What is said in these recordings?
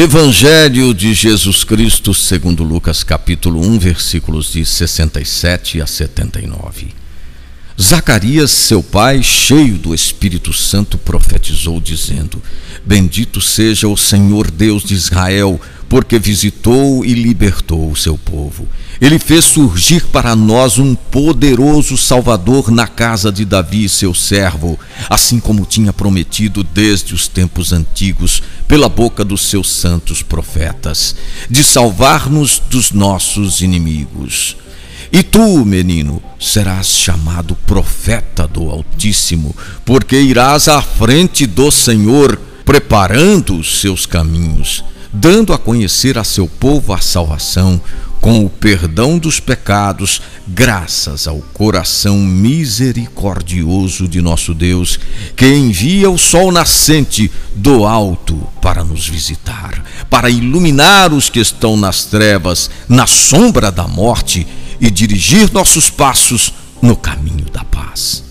Evangelho de Jesus Cristo, segundo Lucas, capítulo 1, versículos de 67 a 79. Zacarias, seu pai, cheio do Espírito Santo, profetizou, dizendo: Bendito seja o Senhor Deus de Israel, porque visitou e libertou o seu povo. Ele fez surgir para nós um poderoso Salvador na casa de Davi, seu servo, assim como tinha prometido desde os tempos antigos, pela boca dos seus santos profetas, de salvar-nos dos nossos inimigos. E tu, menino, serás chamado profeta do Altíssimo, porque irás à frente do Senhor, preparando os seus caminhos dando a conhecer a seu povo a salvação com o perdão dos pecados, graças ao coração misericordioso de nosso Deus, que envia o sol nascente do alto para nos visitar, para iluminar os que estão nas trevas, na sombra da morte e dirigir nossos passos no caminho da paz.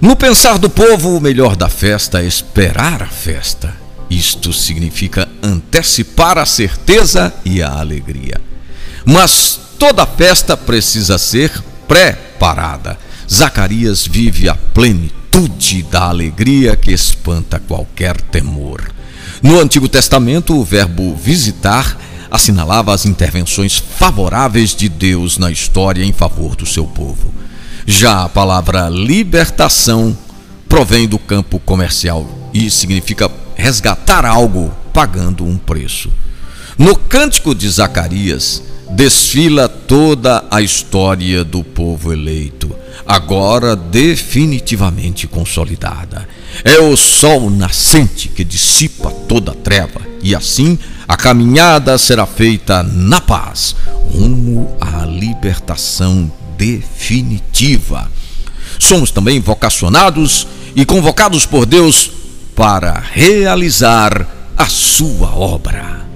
No pensar do povo, o melhor da festa é esperar a festa isto significa antecipar a certeza e a alegria. Mas toda festa precisa ser preparada. Zacarias vive a plenitude da alegria que espanta qualquer temor. No Antigo Testamento, o verbo visitar assinalava as intervenções favoráveis de Deus na história em favor do seu povo. Já a palavra libertação provém do campo comercial e significa resgatar algo pagando um preço. No cântico de Zacarias, desfila toda a história do povo eleito, agora definitivamente consolidada. É o sol nascente que dissipa toda a treva, e assim a caminhada será feita na paz, rumo à libertação definitiva. Somos também vocacionados e convocados por Deus para realizar a sua obra.